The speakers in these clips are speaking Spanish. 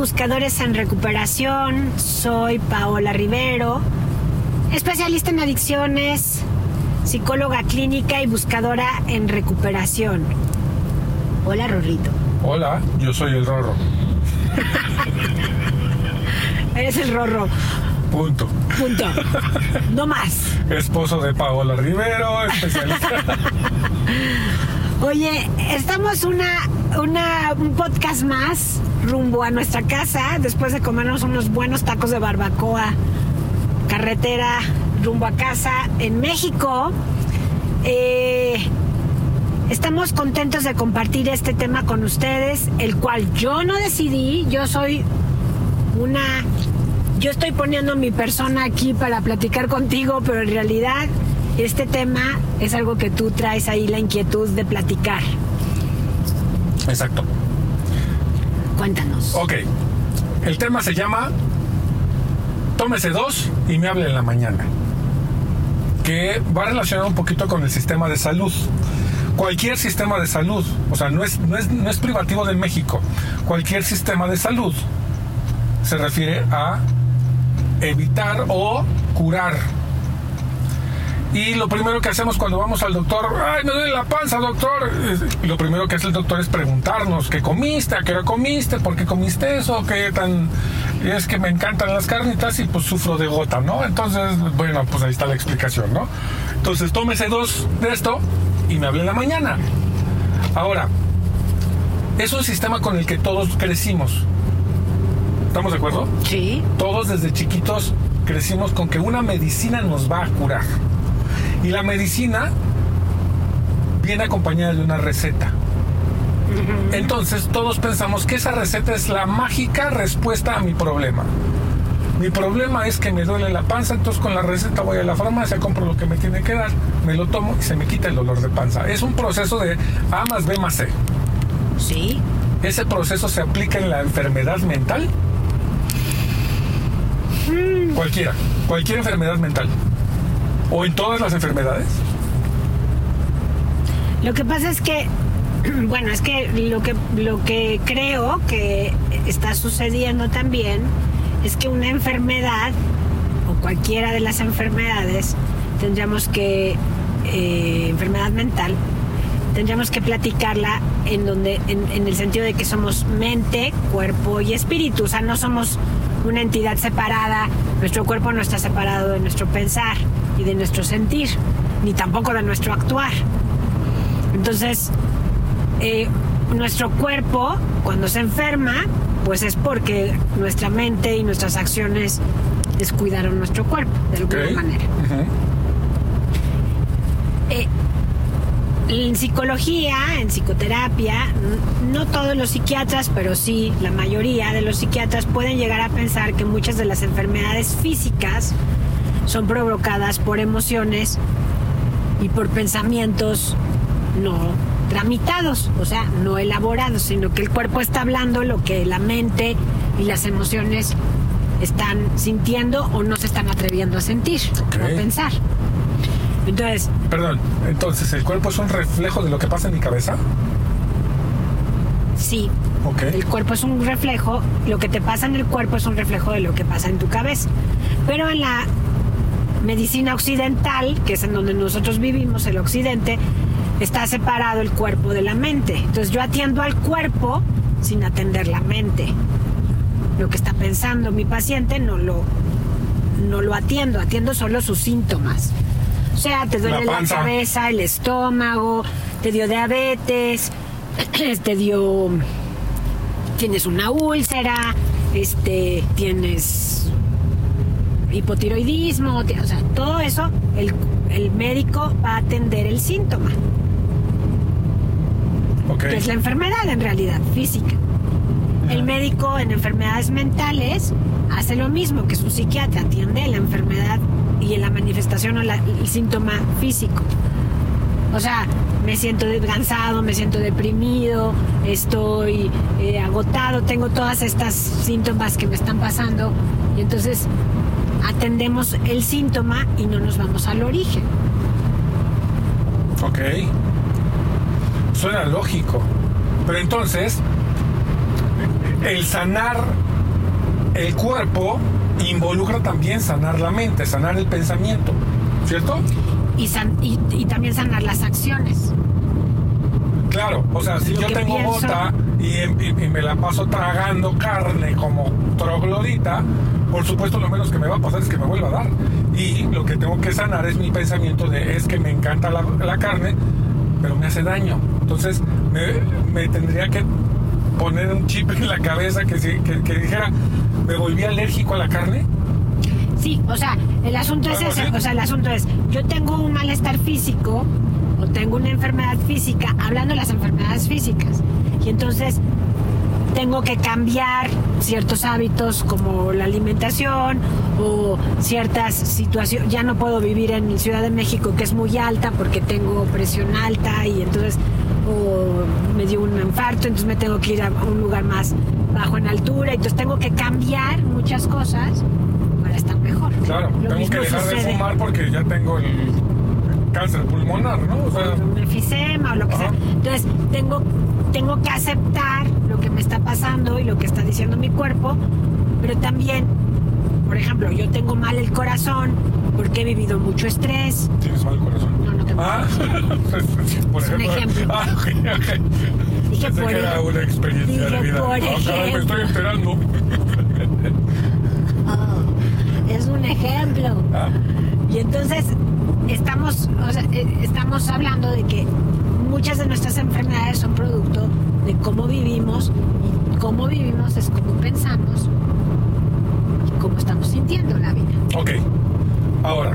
Buscadores en recuperación. Soy Paola Rivero, especialista en adicciones, psicóloga clínica y buscadora en recuperación. Hola, Rorrito. Hola, yo soy el Rorro. Eres el Rorro. Punto. Punto. No más. Esposo de Paola Rivero, especialista. Oye, estamos una, una, un podcast más rumbo a nuestra casa después de comernos unos buenos tacos de barbacoa, carretera rumbo a casa en México. Eh, estamos contentos de compartir este tema con ustedes, el cual yo no decidí, yo soy una... Yo estoy poniendo mi persona aquí para platicar contigo, pero en realidad este tema es algo que tú traes ahí la inquietud de platicar. Exacto. Cuéntanos. Ok. El tema se llama Tómese dos y me hable en la mañana. Que va relacionado un poquito con el sistema de salud. Cualquier sistema de salud, o sea, no es, no es, no es privativo de México. Cualquier sistema de salud se refiere a evitar o curar y lo primero que hacemos cuando vamos al doctor, ay, me duele la panza, doctor. Lo primero que hace el doctor es preguntarnos qué comiste, a qué hora comiste, por qué comiste eso, qué tan. Es que me encantan las carnitas y pues sufro de gota, ¿no? Entonces, bueno, pues ahí está la explicación, ¿no? Entonces, tómese dos de esto y me hable en la mañana. Ahora, es un sistema con el que todos crecimos. ¿Estamos de acuerdo? Sí. Todos desde chiquitos crecimos con que una medicina nos va a curar. Y la medicina viene acompañada de una receta. Entonces todos pensamos que esa receta es la mágica respuesta a mi problema. Mi problema es que me duele la panza, entonces con la receta voy a la farmacia, compro lo que me tiene que dar, me lo tomo y se me quita el dolor de panza. Es un proceso de A más B más C. Sí. ¿Ese proceso se aplica en la enfermedad mental? Cualquiera, cualquier enfermedad mental. ¿O en todas las enfermedades? Lo que pasa es que, bueno, es que lo que, lo que creo que está sucediendo también es que una enfermedad, o cualquiera de las enfermedades, tendríamos que, eh, enfermedad mental, tendríamos que platicarla en donde, en, en el sentido de que somos mente, cuerpo y espíritu, o sea, no somos una entidad separada, nuestro cuerpo no está separado de nuestro pensar y de nuestro sentir, ni tampoco de nuestro actuar. Entonces, eh, nuestro cuerpo, cuando se enferma, pues es porque nuestra mente y nuestras acciones descuidaron nuestro cuerpo, de alguna Ok. manera. Ujú. Eh, en psicología, en psicoterapia, no todos los psiquiatras, pero sí la mayoría de los psiquiatras pueden llegar a pensar que muchas de las enfermedades físicas son provocadas por emociones y por pensamientos no tramitados, o sea, no elaborados, sino que el cuerpo está hablando lo que la mente y las emociones están sintiendo o no se están atreviendo a sentir Ok. o a pensar. Entonces, Perdón, entonces el cuerpo es un reflejo de lo que pasa en mi cabeza. sí, Ok. El cuerpo es un reflejo, lo que te pasa en el cuerpo es un reflejo de lo que pasa en tu cabeza. Pero en la medicina occidental, que es en donde nosotros vivimos, el occidente, está separado el cuerpo de la mente. Entonces yo atiendo al cuerpo sin atender la mente. Lo que está pensando mi paciente no lo, no lo atiendo, atiendo solo sus síntomas. O sea, te duele La cabeza, el estómago, te dio diabetes, te dio tienes una úlcera, este, tienes hipotiroidismo, ti- o sea, todo eso, el, el médico va a atender el síntoma, Ok. que es la enfermedad en realidad, física. El médico en enfermedades mentales hace lo mismo que su psiquiatra, atiende la enfermedad y la manifestación o el síntoma físico. O sea, me siento cansado, me siento deprimido, estoy eh, agotado, tengo todas estas síntomas que me están pasando y entonces atendemos el síntoma y no nos vamos al origen. Ok. Suena lógico. Pero entonces, el sanar el cuerpo involucra también sanar la mente, sanar el pensamiento, ¿cierto? Y, san- y, y también sanar las acciones. Claro, o sea, si Lo yo tengo pienso- bota y, y- y me la paso tragando carne como troglodita, por supuesto lo menos que me va a pasar es que me vuelva a dar. Y lo que tengo que sanar es mi pensamiento de es que me encanta la, la carne, pero me hace daño. Entonces me, me tendría que poner un chip en la cabeza que, que, que dijera, me volví alérgico a la carne. Sí, o sea, el asunto es ¿Algo ese, o sea, el asunto es, yo tengo un malestar físico o tengo una enfermedad física, hablando de las enfermedades físicas, y entonces tengo que cambiar ciertos hábitos como la alimentación o ciertas situaciones, ya no puedo vivir en Ciudad de México que es muy alta porque tengo presión alta y entonces o me dio un infarto, entonces me tengo que ir a un lugar más bajo en altura, entonces tengo que cambiar muchas cosas para estar mejor. Claro, Lo tengo que dejar de fumar porque ya tengo el cáncer pulmonar, ¿no? O sea, un enfisema o lo que Ajá. sea. Entonces, tengo, tengo que aceptar lo que me está pasando y lo que está diciendo mi cuerpo, pero también, por ejemplo, yo tengo mal el corazón porque he vivido mucho estrés. tienes mal corazón. No, no tengo. Ah, por Es un ejemplo. Ah, ok, ok. Dije Pensé por que era una experiencia dije de vida. por caray, me estoy enterando. Oh, es un ejemplo. Ah, Y entonces estamos, o sea, eh, estamos hablando de que muchas de nuestras enfermedades son producto de cómo vivimos y cómo vivimos es cómo pensamos estamos sintiendo la vida. ok. Ahora,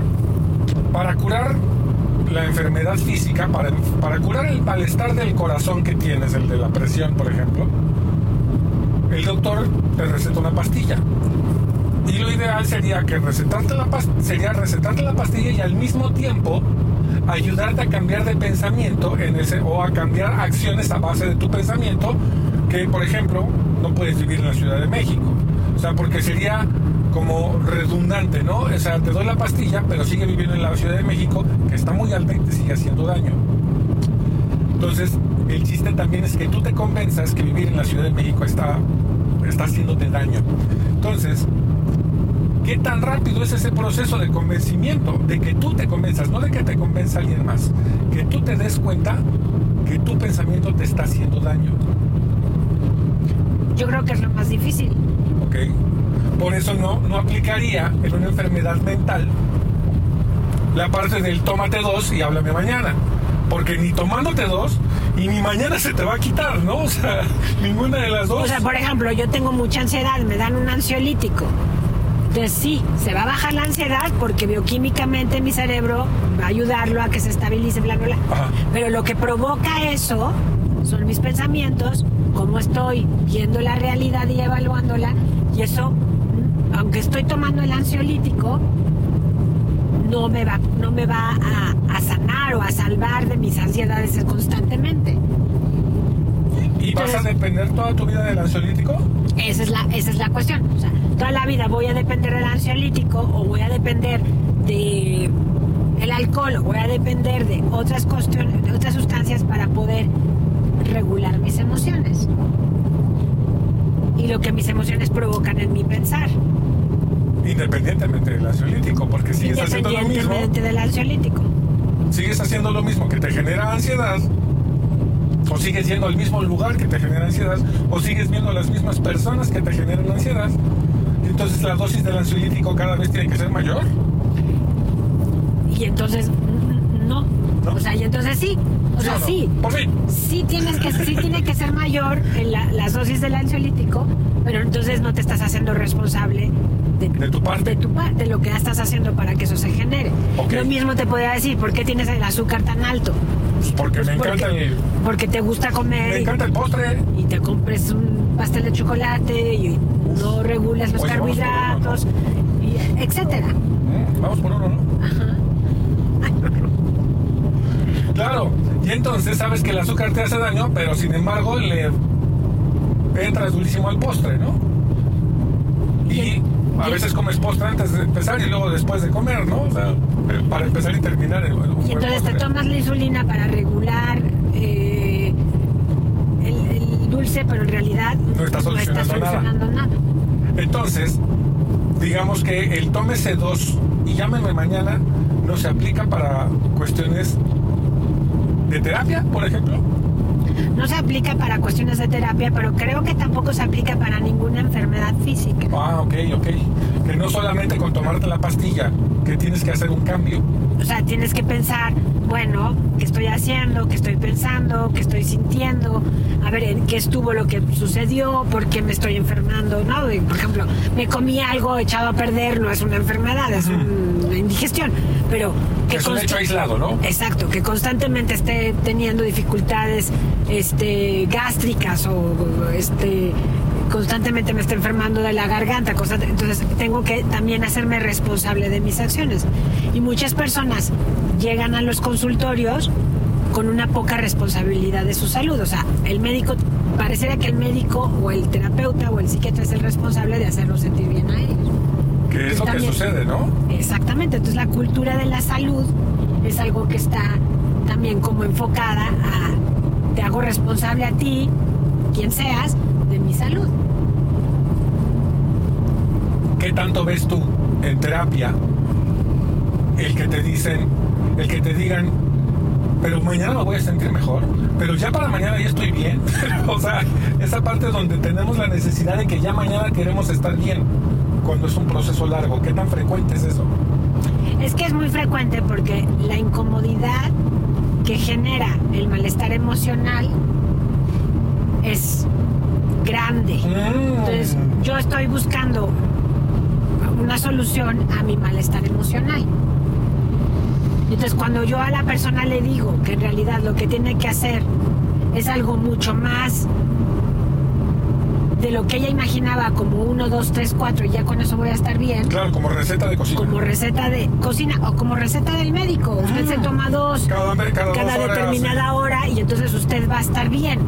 para curar la enfermedad física, para, para curar el malestar del corazón que tienes, el de la presión, por ejemplo, el doctor te receta una pastilla. Y lo ideal sería que recetarte la sería recetarte la pastilla y al mismo tiempo ayudarte a cambiar de pensamiento en ese, o a cambiar acciones a base de tu pensamiento, que por ejemplo no puedes vivir en la Ciudad de México. O sea, porque sería como redundante, ¿no? O sea, te doy la pastilla, pero sigue viviendo en la Ciudad de México, que está muy alta y te sigue haciendo daño. Entonces, el chiste también es que tú te convenzas que vivir en la Ciudad de México está, está haciéndote daño. Entonces, ¿qué tan rápido es ese proceso de convencimiento? De que tú te convenzas, no de que te convenza alguien más. Que tú te des cuenta que tu pensamiento te está haciendo daño. Yo creo que es lo más difícil. ¿Ok? Por eso no, no aplicaría en una enfermedad mental la parte del tómate dos y háblame mañana. Porque ni tomándote dos y ni mañana se te va a quitar, ¿no? O sea, ninguna de las dos. O sea, por ejemplo, yo tengo mucha ansiedad, me dan un ansiolítico. Entonces sí, se va a bajar la ansiedad porque bioquímicamente mi cerebro va a ayudarlo a que se estabilice, bla, bla, bla. Ajá. Pero lo que provoca eso son mis pensamientos, cómo estoy viendo la realidad y evaluándola. Y eso, aunque estoy tomando el ansiolítico, no me va, no me va a, a sanar o a salvar de mis ansiedades constantemente. ¿Y vas a depender toda tu vida del ansiolítico? Esa es la, esa es la cuestión. O sea, toda la vida voy a depender del ansiolítico o voy a depender de el alcohol o voy a depender de otras cuestiones, de otras sustancias para poder regular mis emociones. Y lo que mis emociones provocan en mi pensar. Independientemente del ansiolítico, porque sigues haciendo lo mismo. Independientemente del ansiolítico. Sigues haciendo lo mismo que te genera ansiedad. O sigues yendo al mismo lugar que te genera ansiedad. O sigues viendo a las mismas personas que te generan ansiedad. Entonces la dosis del ansiolítico cada vez tiene que ser mayor. Y entonces, no. ¿No? O sea, y entonces sí. O ¿Sí sea, o no? sí. Por fin. sí tienes que sí tiene que ser mayor en la- las dosis del ansiolítico, pero entonces no te estás haciendo responsable de, De tu parte. de tu parte, de lo que estás haciendo para que eso se genere. Ok. Lo mismo te podría decir, ¿por qué tienes el azúcar tan alto? Pues porque me Porque- encanta el, Porque te gusta comer me encanta el postre. y, te compres un pastel de chocolate y no regulas los Oye, carbohidratos, y etcétera. Mm, Vamos por uno, ¿no? Ajá. Claro. Y entonces sabes que el azúcar te hace daño, pero sin embargo le entras durísimo al postre, ¿no? Y a veces comes postre antes de empezar y luego después de comer, ¿no? O sea, eh, para empezar y terminar el, un Y entonces te tomas la insulina para regular eh, el, el dulce pero en realidad No está solucionando nada. solucionando nada. Entonces, digamos que el tómese dos y llámeme mañana no se aplica para cuestiones de terapia, por ejemplo. No se aplica para cuestiones de terapia, pero creo que tampoco se aplica para ninguna enfermedad física. Ah, ok, ok. Que no solamente con tomarte la pastilla, que tienes que hacer un cambio. O sea, tienes que pensar, bueno, ¿qué estoy haciendo? ¿Qué estoy pensando? ¿Qué estoy sintiendo? A ver, ¿en qué estuvo lo que sucedió? ¿Por qué me estoy enfermando? ¿No? Por ejemplo, me comí algo echado a perder, no es una enfermedad, es una indigestión. Pero Que es un hecho aislado, ¿no? Exacto, que constantemente esté teniendo dificultades este, gástricas o este, constantemente me esté enfermando de la garganta. entonces tengo que también hacerme responsable de mis acciones. Y muchas personas llegan a los consultorios con una poca responsabilidad de su salud. O sea, el médico, pareciera que el médico o el terapeuta o el psiquiatra es el responsable de hacerlos sentir bien a ellos. Que es lo que sucede, ¿no? Exactamente, entonces la cultura de la salud es algo que está también como enfocada a te hago responsable a ti, quien seas, de mi salud. ¿Qué tanto ves tú en terapia el que te dicen, el que te digan, pero mañana me voy a sentir mejor, pero ya para mañana ya estoy bien? o sea, esa parte donde tenemos la necesidad de que ya mañana queremos estar bien, cuando es un proceso largo. ¿Qué tan frecuente es eso? Es que es muy frecuente porque la incomodidad que genera el malestar emocional es grande. Entonces, yo estoy buscando una solución a mi malestar emocional. Entonces, cuando yo a la persona le digo que en realidad lo que tiene que hacer es algo mucho más de lo que ella imaginaba como uno, dos, tres, cuatro y ya con eso voy a estar bien, Claro, como receta de cocina. como receta de cocina o como receta del médico. Usted se toma dos Cada, cada, cada dos horas, determinada hora y entonces usted va a estar bien.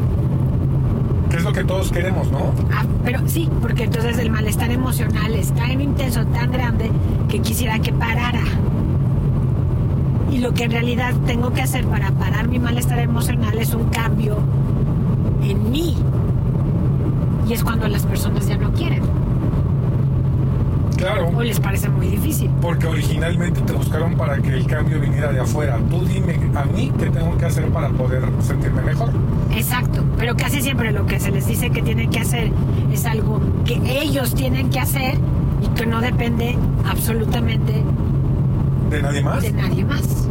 Que es lo que todos queremos, ¿no? Ah, pero sí, porque entonces el malestar emocional es tan intenso, tan grande, que quisiera que parara. Y lo que en realidad tengo que hacer para parar mi malestar emocional es un cambio en mí. Y es cuando las personas ya no quieren Claro. o les parece muy difícil. Porque originalmente te buscaron para que el cambio viniera de afuera. Tú dime a mí qué tengo que hacer para poder sentirme mejor. Exacto, pero casi siempre lo que se les dice que tienen que hacer es algo que ellos tienen que hacer y que no depende absolutamente ¿De nadie más? de nadie más.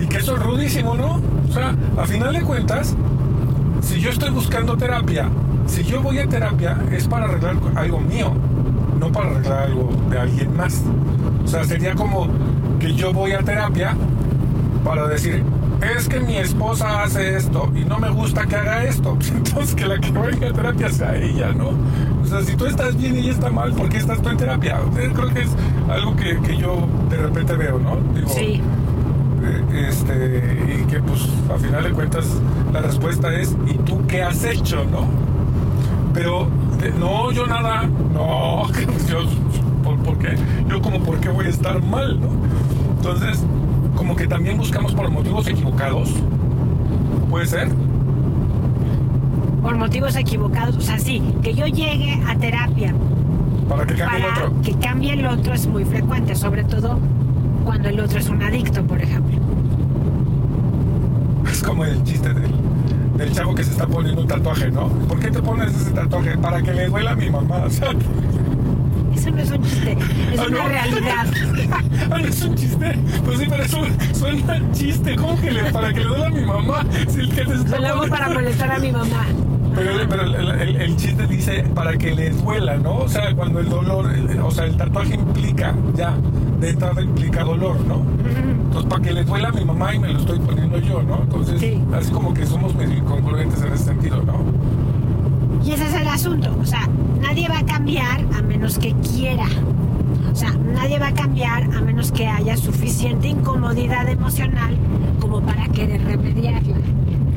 Y que eso es rudísimo, ¿no? O sea, a final de cuentas, si yo estoy buscando terapia, si yo voy a terapia, es para arreglar algo mío, no para arreglar algo de alguien más. O sea, sería como que yo voy a terapia para decir, es que mi esposa hace esto y no me gusta que haga esto. Entonces, que la que vaya a terapia sea ella, ¿no? O sea, si tú estás bien y ella está mal, ¿por qué estás tú en terapia? Eh, Creo que es algo que, que yo de repente veo, ¿no? Digo, Sí, eh, este, y que pues a final de cuentas la respuesta es ¿y tú qué has hecho? ¿no? Pero de- no, yo nada, no, yo, ¿por, por qué? Yo como por qué voy a estar mal, ¿no? Entonces, como que también buscamos por motivos equivocados, puede ser, por motivos equivocados. O sea, sí, que yo llegue a terapia para que cambie el otro. que cambie el otro es muy frecuente, sobre todo cuando el otro es un adicto, por ejemplo. Es como el chiste del, del chavo que se está poniendo un tatuaje, ¿no? ¿Por qué te pones ese tatuaje? Para que le duela a mi mamá, o sea, Eso no es un chiste, es Ah, una ¿no? realidad. Ah, no es un chiste. Pues sí, pero eso suena chiste. ¿Cómo que le, para que le duela a mi mamá? Si el que te está Lo hago para molestar a mi mamá. Pero, pero el, el- el chiste dice para que le duela, ¿no? O sea, cuando el dolor, el- o sea, el tatuaje implica, ya, de entrada implica dolor, ¿no? Entonces, para que le duela a mi mamá y me lo estoy poniendo yo, ¿no? Entonces, Sí. así como que somos medio incongruentes en ese sentido, ¿no? Y ese es el asunto. O sea, nadie va a cambiar a menos que quiera. O sea, nadie va a cambiar a menos que haya suficiente incomodidad emocional como para querer remediarla.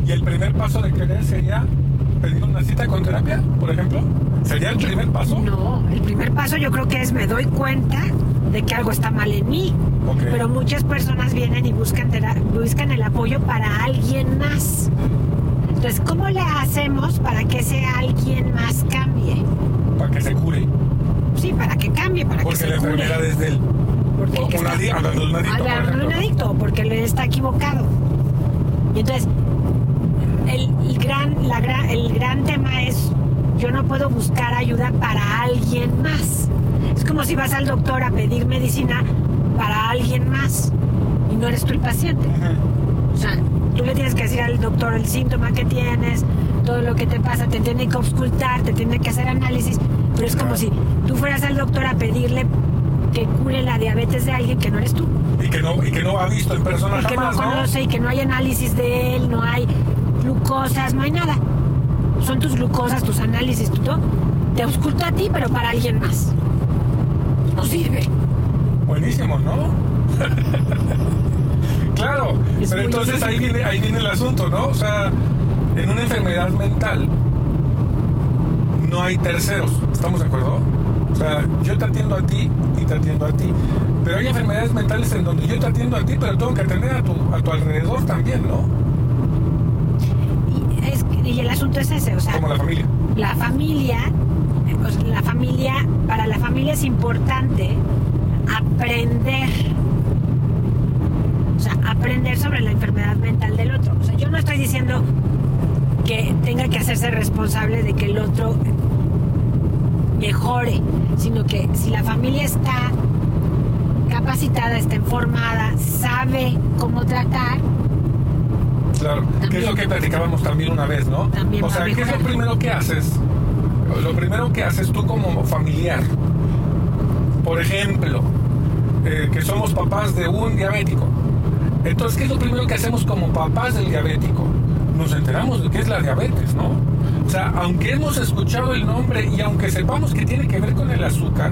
Y el primer paso de querer sería pedir una cita con terapia, por ejemplo. ¿Sería el primer paso? No, el primer paso yo creo que es me doy cuenta de que algo está mal en mí. Ok. Pero muchas personas vienen y buscan, buscan el apoyo para alguien más. Entonces ¿cómo le hacemos para que ese alguien más cambie? Para que se cure. Sí, para que cambie, para Porque que se la cure. enfermedad es de él. Porque que Un está- adi- hablando de un adicto, Hablando de un adicto, porque él está equivocado. Y entonces, el, el gran, la el gran tema es, yo no puedo buscar ayuda para alguien más. Es como si vas al doctor a pedir medicina para alguien más y no eres tú el paciente. O sea, tú le tienes que decir al doctor el síntoma que tienes, todo lo que te pasa, te tiene que auscultar, te tiene que hacer análisis, pero es como si tú fueras al doctor a pedirle que cure la diabetes de alguien que no eres tú, Y que no, y que no ha visto en persona y que no jamás, ¿no? conoce y que no hay análisis de él, no hay glucosas, no hay nada. Son tus glucosas, tus análisis, tu todo. Te ausculto a ti, pero para alguien más. No sirve. Buenísimo, ¿no? claro, Es pero entonces ahí viene, ahí viene el asunto, ¿no? O sea, en una enfermedad mental no hay terceros, ¿estamos de acuerdo? O sea, yo te atiendo a ti y te atiendo a ti. Pero hay enfermedades mentales en donde yo te atiendo a ti, pero tengo que atender a tu, a tu alrededor también, ¿no? Y, el asunto es ese, o sea, Como la familia. la familia, pues, la familia, para la familia es importante aprender, o sea, aprender sobre la enfermedad mental del otro. O sea, yo no estoy diciendo que tenga que hacerse responsable de que el otro mejore, sino que si la familia está capacitada, está informada, sabe cómo tratar, Claro, que es lo que platicábamos también una vez, ¿no? También o sea, ¿qué es lo primero que haces? Lo primero que haces tú como familiar. Por ejemplo, eh, que somos papás de un diabético. Entonces, ¿qué es lo primero que hacemos como papás del diabético? Nos enteramos de qué es la diabetes, ¿no? O sea, aunque hemos escuchado el nombre y aunque sepamos que tiene que ver con el azúcar,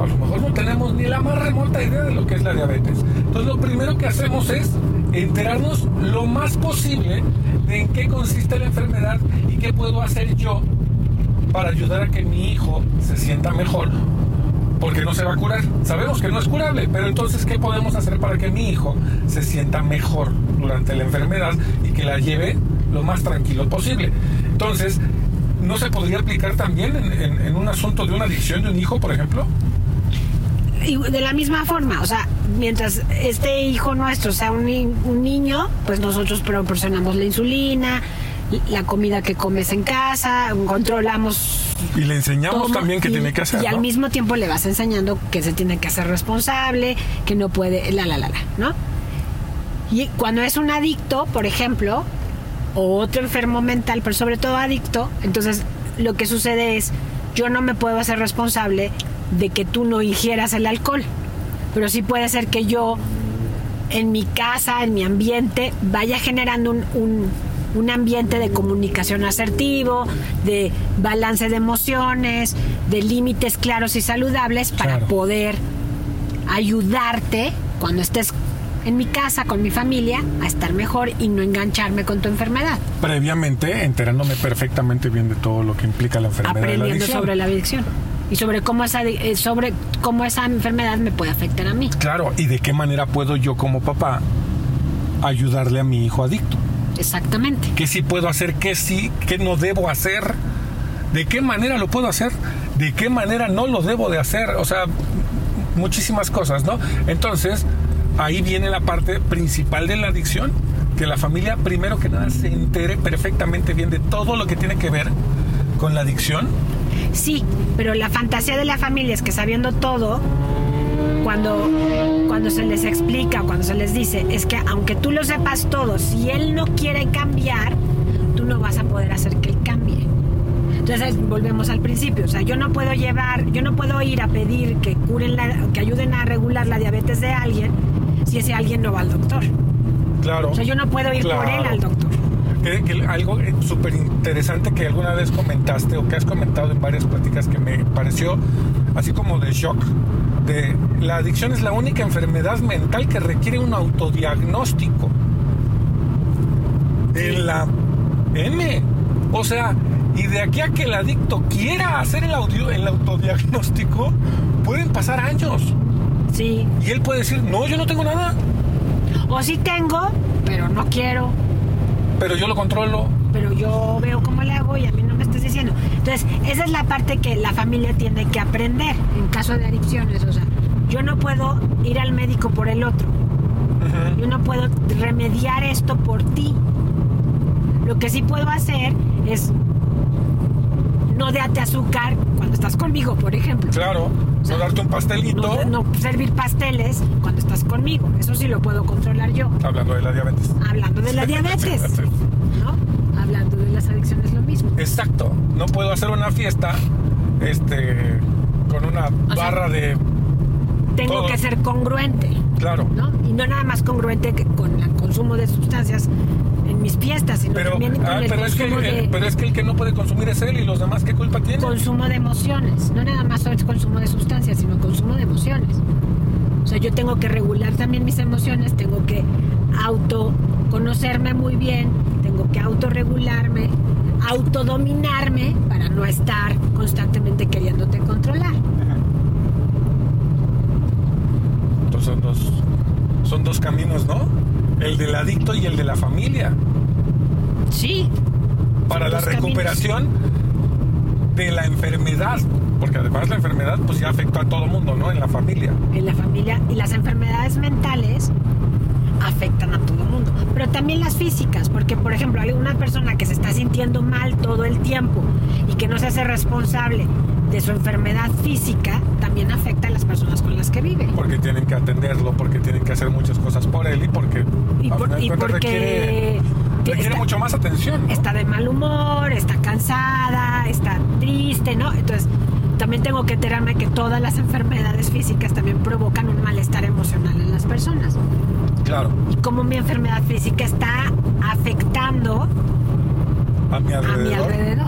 a lo mejor no tenemos ni la más remota idea de lo que es la diabetes. Entonces lo primero que hacemos es enterarnos lo más posible de en qué consiste la enfermedad y qué puedo hacer yo para ayudar a que mi hijo se sienta mejor. Porque no se va a curar. Sabemos que no es curable, pero entonces ¿qué podemos hacer para que mi hijo se sienta mejor durante la enfermedad y que la lleve lo más tranquilo posible? Entonces, ¿no se podría aplicar también en, en- en un asunto de una adicción de un hijo, por ejemplo? De la misma forma, o sea, mientras este hijo nuestro sea un, un niño, pues nosotros proporcionamos la insulina, la comida que comes en casa, controlamos Y le enseñamos todo, también qué y- tiene que hacer. Y al mismo tiempo le vas enseñando que se tiene que hacer responsable, que no puede, la, la, la, la, ¿no? Y cuando es un adicto, por ejemplo, o otro enfermo mental, pero sobre todo adicto, entonces lo que sucede es, yo no me puedo hacer responsable de que tú no ingieras el alcohol, pero sí puede ser que yo en mi casa, en mi ambiente, vaya generando un, un- un ambiente de comunicación asertivo, de balance de emociones, de límites claros y saludables para Claro. poder ayudarte cuando estés en mi casa con mi familia a estar mejor y no engancharme con tu enfermedad, Previamente enterándome perfectamente bien de todo lo que implica la enfermedad de la aprendiendo sobre la adicción y sobre cómo esa eh, sobre cómo esa enfermedad me puede afectar a mí. Claro, y de qué manera puedo yo como papá ayudarle a mi hijo adicto. Exactamente. ¿Qué sí puedo hacer? ¿Qué sí? ¿Qué no debo hacer? ¿De qué manera lo puedo hacer? ¿De qué manera no lo debo de hacer? O sea, muchísimas cosas, ¿no? Entonces, ahí viene la parte principal de la adicción, que la familia primero que nada se entere perfectamente bien de todo lo que tiene que ver con la adicción. Sí, pero la fantasía de la familia es que sabiendo todo, cuando, cuando se les explica cuando se les dice, es que aunque tú lo sepas todo, si él no quiere cambiar, tú no vas a poder hacer que él cambie. Entonces volvemos al principio, o sea, yo no puedo llevar, yo no puedo ir a pedir que curen la, que ayuden a regular la diabetes de alguien si ese alguien no va al doctor. Claro. O sea, yo no puedo ir por él al doctor. Que, que algo eh, súper interesante que alguna vez comentaste o que has comentado en varias pláticas que me pareció así como de shock, de la adicción es la única enfermedad mental que requiere un autodiagnóstico. En la M. O sea, y de aquí a que el adicto quiera hacer el, audio, el autodiagnóstico, pueden pasar años. Sí. Y él puede decir, no, yo no tengo nada. O sí tengo, pero no quiero. Pero yo lo controlo. pero yo veo cómo le hago y a mí no me estás diciendo. Entonces, esa es la parte que la familia tiene que aprender en caso de adicciones. O sea, yo no puedo ir al médico por el otro. Yo no puedo remediar esto por ti. Lo que sí puedo hacer es no darte azúcar cuando estás conmigo, por ejemplo. Claro, no darte un pastelito. No, no servir pasteles cuando estás conmigo. Eso sí lo puedo controlar yo. Hablando de la diabetes. Hablando de la diabetes. ¿no? Hablando de las adicciones lo mismo. Exacto. No puedo hacer una fiesta este, con una barra de. Tengo todo. que ser congruente, Claro. ¿no? Y no nada más congruente que con el consumo de sustancias mis fiestas, sino Pero, también ah, es que, el- de, pero es que el que no puede consumir es él y los demás, ¿qué culpa tienen? consumo de emociones. No nada más es consumo de sustancias, sino consumo de emociones. O sea, yo tengo que regular también mis emociones, tengo que autoconocerme muy bien, tengo que autorregularme, autodominarme para no estar constantemente queriéndote controlar. Entonces dos, son dos caminos, ¿no? El del adicto y el de la familia. Sí, Para la caminos. recuperación de la enfermedad. Porque además la enfermedad pues ya afectó a todo mundo, ¿no? En la familia. en la familia y las enfermedades mentales afectan a todo el mundo, pero también las físicas, porque por ejemplo hay una persona que se está sintiendo mal todo el tiempo y que no se hace responsable de su enfermedad física, también afecta a las personas con las que vive. Porque tienen que atenderlo, porque tienen que hacer muchas cosas por él y porque, Y, por- y porque requiere, requiere está- mucho más atención. ¿no? está de mal humor, está cansada, está triste, ¿no? Entonces, también tengo que enterarme que todas las enfermedades físicas también provocan un malestar emocional en las personas. Claro, y cómo mi enfermedad física está afectando a mi a alrededor. mi alrededor.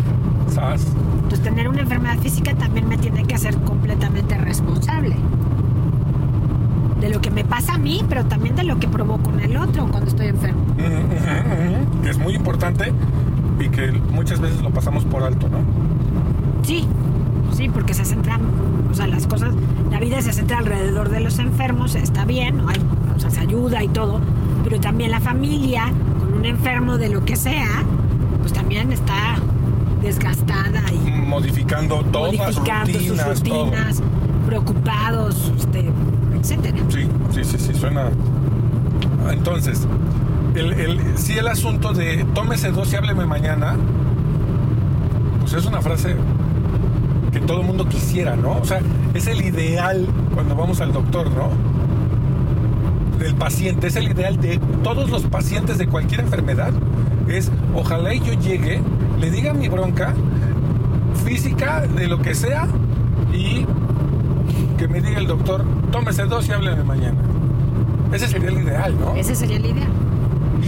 ¿sabes? Entonces tener una enfermedad física también me tiene que hacer completamente responsable de lo que me pasa a mí, pero también de lo que provoco en el otro cuando estoy enfermo. Que es muy importante y que muchas veces lo pasamos por alto, ¿no? Sí, sí, porque se centran, o sea, las cosas, la vida se centra alrededor de los enfermos, está bien, hay, o sea, se ayuda y todo, pero también la familia con un enfermo de lo que sea, pues también está desgastada y Modificando todas modificando rutinas, sus rutinas, preocupados, este, Sí, sí, sí, sí, suena. Entonces, el, el, sí el asunto de tómese dos y hábleme mañana, pues es una frase que todo el mundo quisiera, ¿no? O sea, es el ideal cuando vamos al doctor, ¿no? Del paciente, es el ideal de todos los pacientes de cualquier enfermedad. Es, ojalá y yo llegue, le diga mi bronca física, de lo que sea, y que me diga el doctor, tómese dos y hábleme mañana. Ese sería el ideal, ¿no? Ese sería la idea.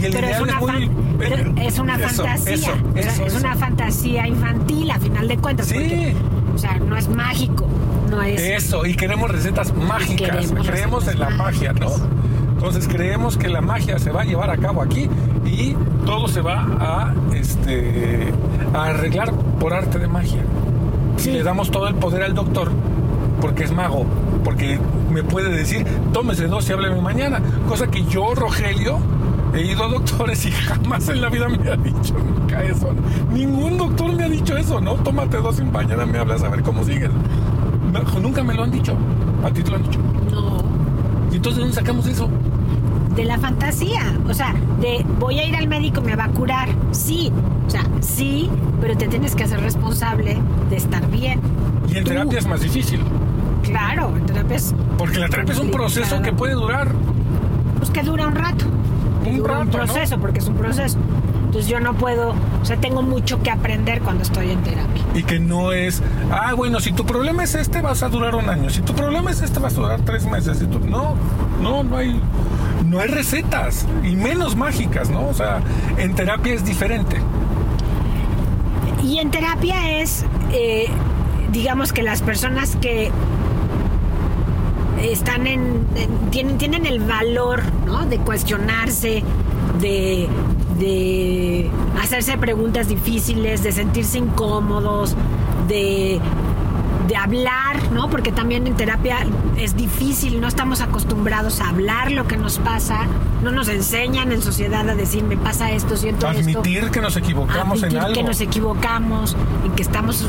Y el Pero es ideal una, es muy... pero es una Eso, fantasía. eso, eso, es una fantasía infantil a final de cuentas. Sí. porque, o sea, no es mágico. No es. Eso, y queremos recetas mágicas. Queremos creemos en la magia, ¿no? Entonces creemos que la magia se va a llevar a cabo aquí y todo se va a, este, a arreglar por arte de magia. Si Sí. le damos todo el poder al doctor, porque es mago, porque me puede decir, tómese dos y hábleme mañana. Cosa que yo, Rogelio, he ido a doctores y jamás en la vida me ha dicho nunca eso. Ningún doctor me ha dicho eso, ¿no? Tómate dos y mañana me hablas a ver cómo sigues. No, nunca me lo han dicho. A ti te lo han dicho. No. ¿Y entonces de dónde sacamos eso? De la fantasía. O sea, de voy a ir al médico, me va a curar. Sí. O sea, sí, pero te tienes que hacer responsable de estar bien. Y en Tú. terapia es más difícil. Claro, en terapia es. Porque la terapia es un proceso que puede durar. Pues que dura un rato. Un dura un rato, ¿no? proceso, porque es un proceso. Entonces yo no puedo, o sea, tengo mucho que aprender cuando estoy en terapia. Y que no es, ah, bueno, si tu problema es este, vas a durar un año. Si tu problema es este, vas a durar tres meses. Si tu- No, no, no hay, no hay recetas. Y menos mágicas, ¿no? O sea, en terapia es diferente. Y en terapia es, eh, digamos que las personas que están en, en- tienen, tienen el valor, ¿no? De cuestionarse, de, de hacerse preguntas difíciles, de sentirse incómodos, de, de hablar, ¿no? Porque también en terapia es difícil, no estamos acostumbrados a hablar lo que nos pasa, no nos enseñan en sociedad a decir, me pasa esto, siento Admitir esto. que nos equivocamos en algo. que nos equivocamos y que estamos,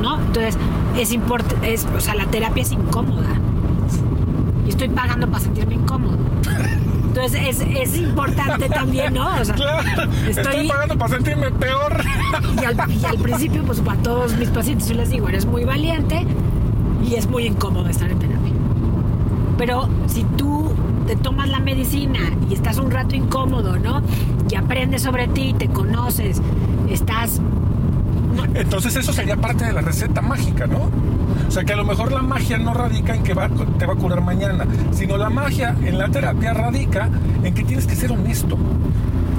¿no? Entonces, es importante, es, o sea, la terapia es incómoda. Estoy pagando para sentirme incómodo. Entonces es, es importante también, ¿no? O sea, Claro, estoy... pagando para sentirme peor. Y al, y al principio, pues para todos mis pacientes yo les digo, eres muy valiente y es muy incómodo estar en terapia. Pero si tú te tomas la medicina y estás un rato incómodo, ¿no? Y aprendes sobre ti, te conoces, estás... no, Entonces eso sería parte de la receta mágica, ¿no? O sea que a lo mejor la magia no radica en que va, te va a curar mañana, sino la magia en la terapia radica en que tienes que ser honesto,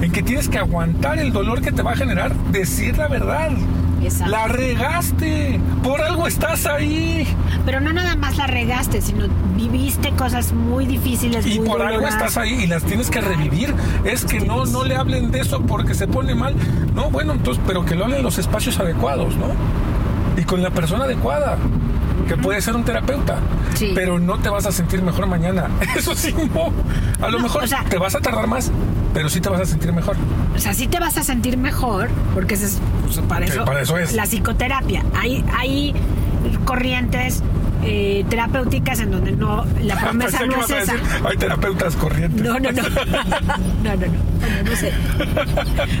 en que tienes que aguantar el dolor que te va a generar decir la verdad. Exacto. La regaste, por algo estás ahí Pero no nada más la regaste, sino viviste cosas muy difíciles, y muy por algo estás ahí y las tienes que revivir. Es que no, no le hablen de eso porque se pone mal. No, bueno, entonces, pero que lo hablen en los espacios adecuados, ¿no? Y con la persona adecuada. Que puede ser un terapeuta, Sí. pero no te vas a sentir mejor mañana. Eso sí, no. A lo No, mejor o sea- te vas a tardar más, pero sí te vas a sentir mejor. O sea, sí te vas a sentir mejor, porque ese es, pues, para, Sí, eso, para eso es. la psicoterapia. Hay, hay corrientes eh, terapéuticas en donde no, la promesa Pensé no es esa. decir, Hay terapeutas corrientes. No, no, no. No, no, no. Bueno, no sé.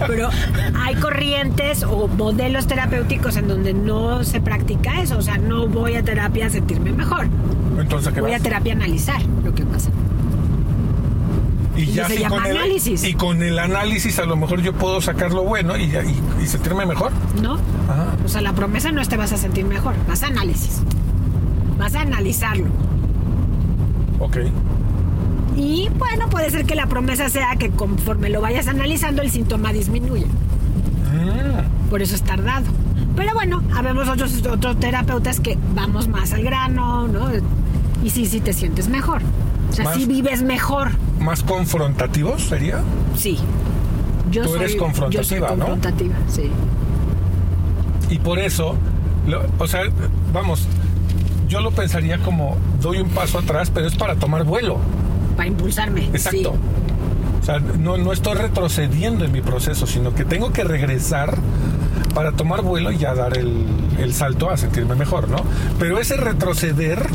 Pero hay corrientes o modelos terapéuticos en donde no se practica eso. O sea, no voy a terapia a sentirme mejor. Entonces, ¿a qué Voy a terapia a analizar lo que pasa. Y y ya se sí llama con el, análisis. y con el análisis a lo mejor yo puedo sacar lo bueno y, y, y sentirme mejor. ¿No? Ajá. O sea, la promesa no es te vas a sentir mejor. Vas a análisis. Vas a analizarlo. Ok. Y bueno, puede ser que la promesa sea que conforme lo vayas analizando, el síntoma disminuya. Mm. Por eso es tardado. Pero bueno, habemos otros, otros terapeutas que vamos más al grano, ¿no? Y sí, sí te sientes mejor. O sea, Más- sí vives mejor. ¿Más confrontativos sería? Sí. Yo Tú soy, eres confrontativa, yo soy ¿no? confrontativa, sí. Y por eso, lo- o sea, vamos, yo lo pensaría como doy un paso atrás, pero es para tomar vuelo. Para impulsarme. Exacto. O sea, no, no estoy retrocediendo en mi proceso, sino que tengo que regresar para tomar vuelo y ya dar el, el salto a sentirme mejor, ¿no? Pero ese retroceder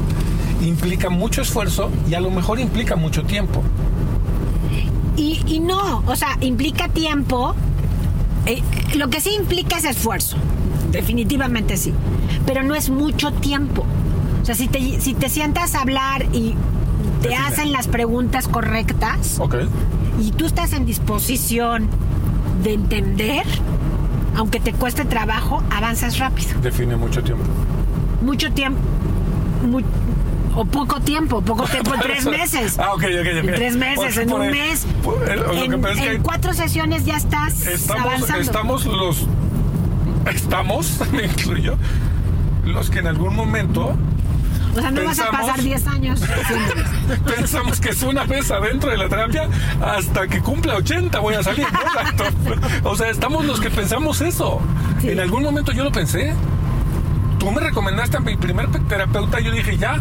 implica mucho esfuerzo y a lo mejor implica mucho tiempo. Y, y no, o sea, implica tiempo. Eh, lo que sí implica es esfuerzo. Definitivamente sí. Pero no es mucho tiempo. O sea, si te, si te sientas a hablar y te hacen las preguntas correctas y tú estás en disposición de entender, aunque te cueste trabajo, avanzas rápido. Define mucho tiempo. Mucho tiempo. mu- o poco tiempo, poco tiempo, en tres meses. Ah, ok, ok, ok. En tres meses, Por- en por un el- mes. por el- lo que en que cuatro sesiones ya estás estamos, avanzando. estamos los estamos, me incluyo, los que en algún momento o sea, no vas a pensamos- pasar 10 años pensamos que es una vez adentro de la terapia hasta que cumpla 80 voy a salir. ¿no? O sea, estamos los que pensamos eso. Sí. En algún momento yo lo pensé. Tú me recomendaste a mi primer terapeuta y yo dije, ya,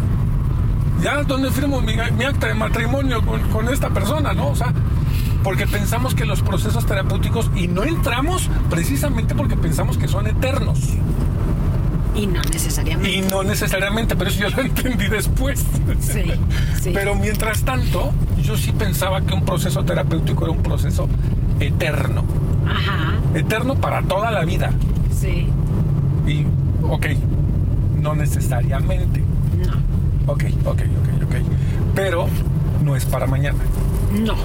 ya, ¿dónde firmo mi, mi acta de matrimonio con, con esta persona? ¿No? O sea, porque pensamos que los procesos terapéuticos y no entramos precisamente porque pensamos que son eternos. Y no necesariamente. Y no necesariamente, pero eso yo lo entendí después. Sí, sí. Pero mientras tanto, yo sí pensaba que un proceso terapéutico era un proceso eterno. Ajá, Eterno para toda la vida. sí. Y, ok, no necesariamente. No, Ok, ok, ok, ok. Pero no es para mañana. no.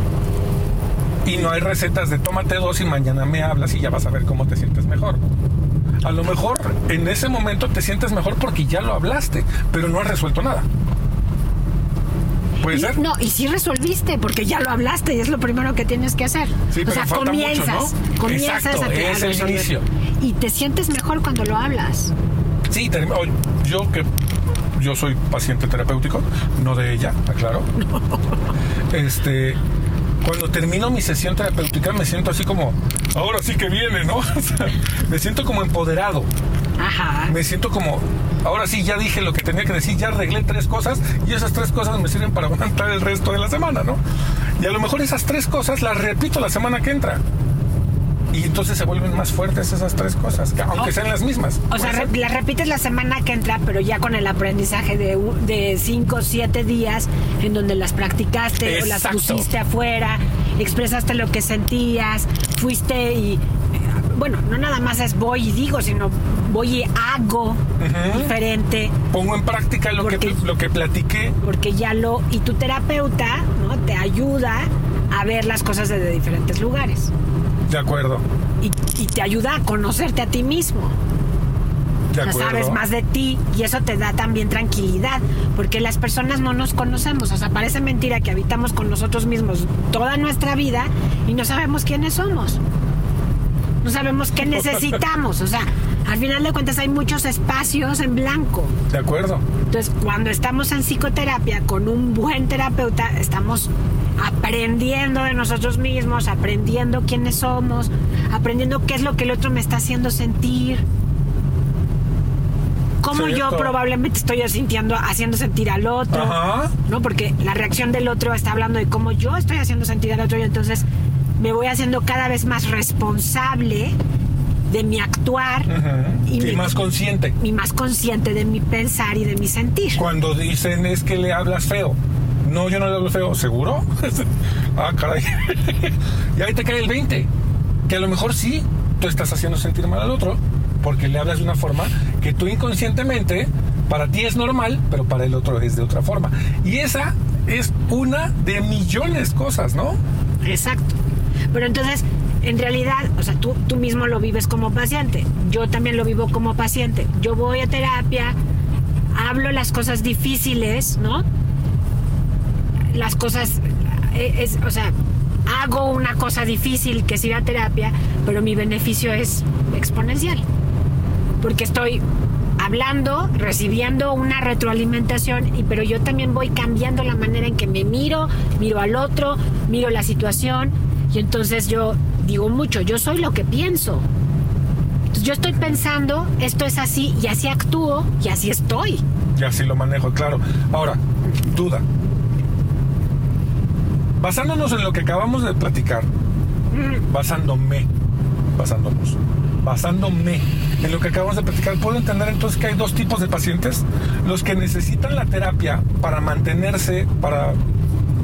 Y no hay recetas de tómate dos y mañana me hablas y ya vas a ver cómo te sientes mejor. A lo mejor en ese momento te sientes mejor porque ya lo hablaste, pero no has resuelto nada. ¿Puede Y- ser? no, y sí resolviste, porque ya lo hablaste y es lo primero que tienes que hacer. Sí, o pero sea, falta mucho, comienzas, ¿no? comienzas Exacto, a, a es el inicio. Y te sientes mejor cuando lo hablas. Sí, term- o- yo que yo soy paciente terapéutico, no de ella, aclaro. Este, cuando termino mi sesión terapéutica me siento así como, ahora sí que viene, ¿no? O sea, me siento como empoderado. Ajá. Me siento como, ahora sí, ya dije lo que tenía que decir, ya arreglé tres cosas y esas tres cosas me sirven para aguantar el resto de la semana, ¿no? Y a lo mejor esas tres cosas las repito la semana que entra. Y entonces se vuelven más fuertes esas tres cosas, que aunque sean las mismas. O sea, re- la repites la semana que entra, pero ya con el aprendizaje de, de cinco o siete días en donde las practicaste o las pusiste afuera, expresaste lo que sentías, fuiste y... eh, Bueno, no nada más es voy y digo, sino voy y hago diferente, Pongo en práctica lo que, lo que platiqué. porque ya lo... Y tu terapeuta ¿no? te ayuda a ver las cosas desde diferentes lugares. De acuerdo. Y, y te ayuda a conocerte a ti mismo. De O sea, sabes más de ti y eso te da también tranquilidad, porque las personas no nos conocemos, o sea, parece mentira que habitamos con nosotros mismos toda nuestra vida y no sabemos quiénes somos. No sabemos qué necesitamos, o sea, al final de cuentas hay muchos espacios en blanco. De acuerdo. Entonces, cuando estamos en psicoterapia con un buen terapeuta, estamos aprendiendo de nosotros mismos, aprendiendo quiénes somos, aprendiendo qué es lo que el otro me está haciendo sentir. Cómo yo probablemente estoy sintiendo, haciendo sentir al otro. Ajá. ¿no? Porque la reacción del otro está hablando de cómo yo estoy haciendo sentir al otro y entonces me voy haciendo cada vez más responsable de mi actuar Ujú. Y, mi- más consciente. y más consciente de mi pensar y de mi sentir. Cuando dicen es que le hablas feo. No, yo no le hablo feo. ¿Seguro? ah, caray. y ahí te cae el 20. Que a lo mejor sí, tú estás haciendo sentir mal al otro porque le hablas de una forma que tú inconscientemente, para ti es normal, pero para el otro es de otra forma. Y esa es una de millones de cosas, ¿no? Exacto. Pero entonces, en realidad, o sea, tú, tú mismo lo vives como paciente. Yo también lo vivo como paciente. Yo voy a terapia, hablo las cosas difíciles, ¿no? Las cosas, eh, es, o sea, hago una cosa difícil que es ir a terapia, pero mi beneficio es exponencial. Porque estoy hablando, recibiendo una retroalimentación, y, pero yo también voy cambiando la manera en que me miro, miro al otro, miro la situación, y entonces yo digo mucho, yo soy lo que pienso. Yo estoy pensando, esto es así, y así actúo, y así estoy. Y así lo manejo, claro. Ahora, duda. Basándonos en lo que acabamos de platicar, basándome, basándonos, basándome en lo que acabamos de platicar, puedo entender entonces que hay dos tipos de pacientes. Los que necesitan la terapia para mantenerse, para,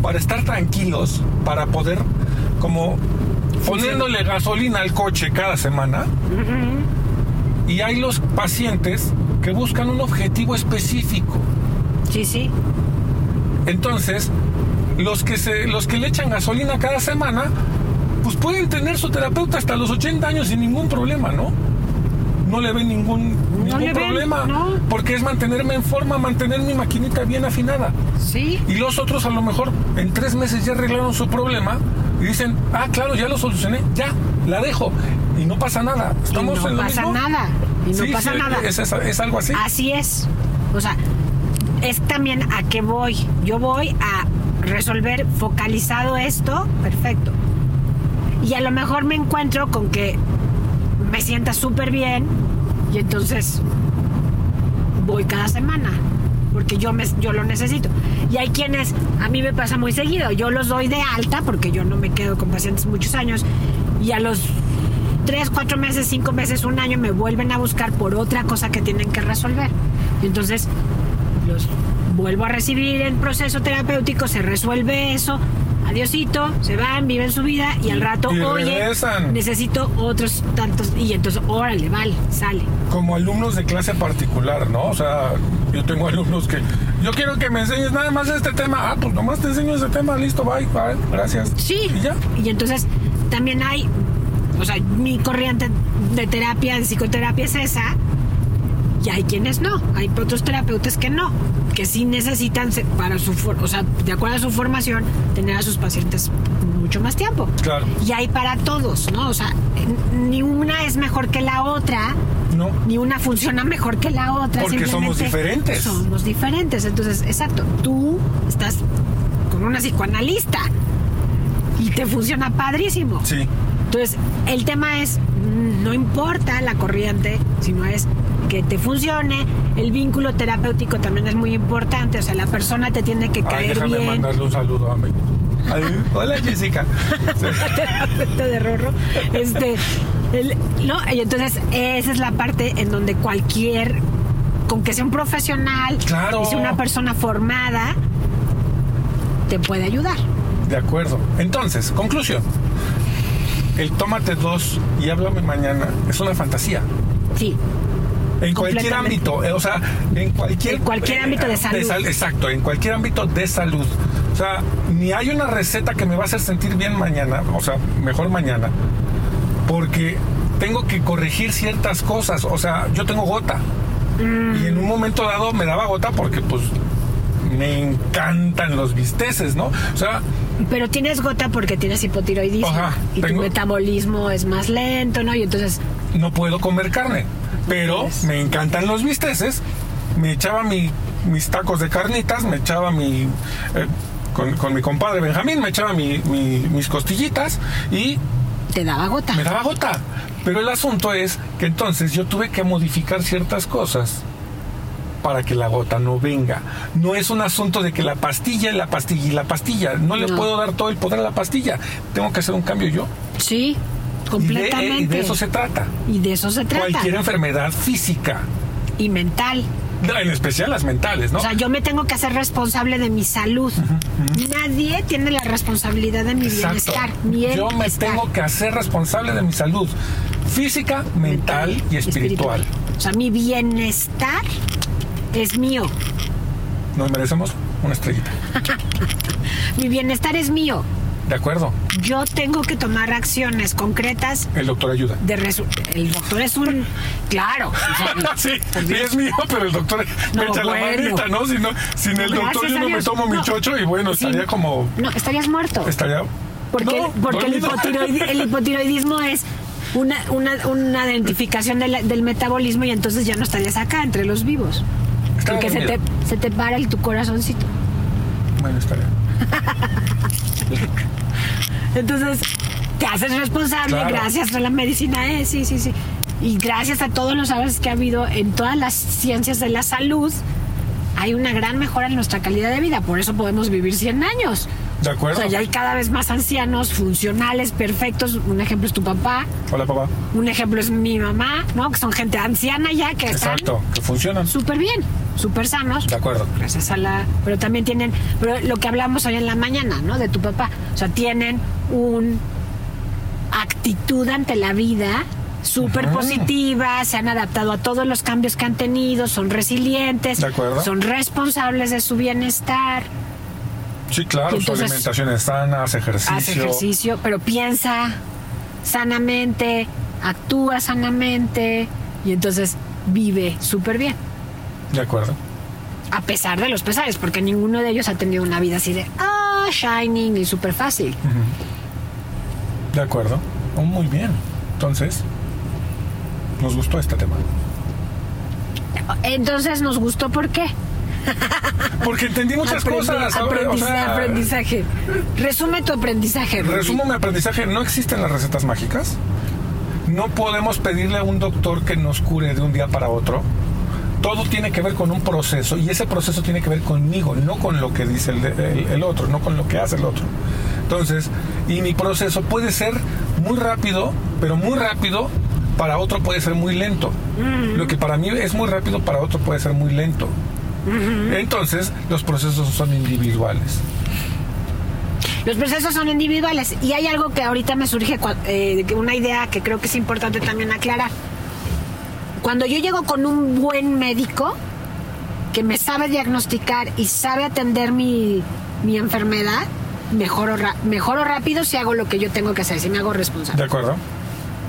para estar tranquilos, para poder como poniéndole gasolina al coche cada semana. Y hay los pacientes que buscan un objetivo específico. Sí, sí. Entonces, los que, se, los que le echan gasolina cada semana, pues pueden tener su terapeuta hasta los 80 años sin ningún problema, ¿no? No le ven ningún, ningún le ven, problema. no. Porque es mantenerme en forma, mantener mi maquinita bien afinada. Sí. Y los otros a lo mejor en tres meses ya arreglaron su problema y dicen, ah, claro, ya lo solucioné, ya, la dejo. Y no pasa nada. Estamos y no en lo pasa mismo. nada. Y no Sí, pasa sí, nada. Es, es- es algo así. Así es. O sea, es también a qué voy. Yo voy a resolver focalizado esto, perfecto. Y a lo mejor me encuentro con que me sienta súper bien y entonces voy cada semana porque yo me, yo lo necesito. Y hay quienes, a mí me pasa muy seguido, yo los doy de alta porque yo no me quedo con pacientes muchos años y a los tres, cuatro meses, cinco meses, un año me vuelven a buscar por otra cosa que tienen que resolver. Y entonces vuelvo a recibir en proceso terapéutico, se resuelve eso, adiosito, se van, viven su vida y al rato, Y oye, regresan. necesito otros tantos, y entonces, órale, vale, sale. como alumnos de clase particular, ¿no? O sea, yo tengo alumnos que yo quiero que me enseñes nada más este tema. Ah, pues nomás te enseño ese tema, listo, bye, bye, gracias. Sí. Y ya. Y entonces también hay, o sea, mi corriente de terapia, de psicoterapia es esa. Y hay quienes no, hay otros terapeutas que no, que sí necesitan para su, for- o sea, de acuerdo a su formación, tener a sus pacientes mucho más tiempo. Claro. Y hay para todos, ¿no? O sea, ni una es mejor que la otra, No. ni una funciona mejor que la otra. Porque somos diferentes. Somos diferentes. Entonces, exacto, tú estás con una psicoanalista y te funciona padrísimo. Sí. Entonces, el tema es, mm, no importa la corriente, sino es que te funcione. El vínculo terapéutico también es muy importante, o sea, la persona te tiene que Ay, caer déjame bien. mandarle un saludo a mí. Ay, hola Jessica. terapeuta de Rorro. Este, el- ¿no? Y entonces esa es la parte en donde cualquier, con que sea un profesional, Claro. y sea una persona formada, te puede ayudar. De acuerdo. Entonces, conclusión. El tómate dos y háblame mañana es una fantasía. Sí. En cualquier ámbito, eh, o sea, en cualquier... En cualquier ámbito de salud. sal- exacto, en cualquier ámbito de salud. O sea, ni hay una receta que me va a hacer sentir bien mañana, o sea, mejor mañana, porque tengo que corregir ciertas cosas. O sea, yo tengo gota. Mm. Y en un momento dado me daba gota porque, pues, me encantan los bisteces, ¿no? O sea, Pero tienes gota porque tienes hipotiroidismo Ajá, y tu tengo- metabolismo es más lento, ¿no? Y entonces, no puedo comer carne, pero me encantan los bisteces. Me echaba mi- mis tacos de carnitas, me echaba mi... eh, con, con mi compadre Benjamín, me echaba mi- mi- mis costillitas y te daba gota. me daba gota. Pero el asunto es que entonces yo tuve que modificar ciertas cosas para que la gota no venga. No es un asunto de que la pastilla y la pastilla y la pastilla. No, le No. puedo dar todo el poder a la pastilla. Tengo que hacer un cambio yo. Sí, Y de, completamente. y de eso se trata. Y de eso se trata. Cualquier enfermedad física. Y mental. En especial las mentales, ¿no? O sea, yo me tengo que hacer responsable de mi salud. Nadie tiene la responsabilidad de mi Exacto. bienestar. Mi Yo me tengo que hacer responsable de mi salud física, mental y espiritual. O sea, mi bienestar es mío. Nos merecemos una estrellita. Mi bienestar es mío. ¿De acuerdo? Yo tengo que tomar acciones concretas El doctor ayuda. de El doctor es un... Claro. o sea, sí, sí es mío, pero el doctor me No, echa la manita, ¿no? Si no, sin el doctor yo no me tomo mi No. chocho y bueno, Sí. estaría como... No, estarías muerto. Estaría... Porque, No, porque el, hipotiroidismo es una, una, una identificación de la- del metabolismo y entonces ya no estarías acá entre los vivos. Porque se te, se te para el, tu corazoncito. Bueno, estaría... Entonces, te haces responsable Claro. gracias a la medicina, eh, sí, sí, sí. Y gracias a todos los avances que ha habido en todas las ciencias de la salud, hay una gran mejora en nuestra calidad de vida. Por eso podemos vivir 100 años. ¿De O acuerdo? sea, ya hay cada vez más ancianos, funcionales, perfectos. Un ejemplo es tu papá, Hola, papá. un ejemplo es mi mamá, ¿no? Que son gente anciana ya que están Exacto, que funcionan. súper bien, súper sanos. De acuerdo. Gracias a la. Pero también tienen. Pero lo que hablamos hoy en la mañana, ¿no? De tu papá. O sea, tienen un actitud ante la vida súper positiva, se han adaptado a todos los cambios que han tenido, son resilientes, De acuerdo. son responsables de su bienestar, Sí, claro, entonces- su alimentación es sana, hace ejercicio. hace ejercicio, pero piensa sanamente, actúa sanamente y entonces vive súper bien. De acuerdo. A pesar de los pesares, porque ninguno de ellos ha tenido una vida así de ah, shining y súper fácil. De acuerdo. Oh, muy bien. Entonces, nos gustó este tema. Entonces nos gustó por qué. Porque entendí muchas Aprendi- cosas. aprendizaje. Resume tu aprendizaje. Rudy. Resumo mi aprendizaje, no existen las recetas mágicas. No podemos pedirle a un doctor que nos cure de un día para otro. Todo tiene que ver con un proceso y ese proceso tiene que ver conmigo, no con lo que dice el, el- el otro, no con lo que hace el otro. Entonces, y mi proceso puede ser muy rápido, pero muy rápido para otro puede ser muy lento. Lo que para mí es muy rápido, para otro puede ser muy lento. Entonces, los procesos son individuales. Los procesos son individuales y hay algo que ahorita me surge, eh, una idea que creo que es importante también aclarar. Cuando yo llego con un buen médico que me sabe diagnosticar y sabe atender mi, mi enfermedad, mejoro, mejoro rápido si hago lo que yo tengo que hacer, si me hago ¿De responsable. acuerdo?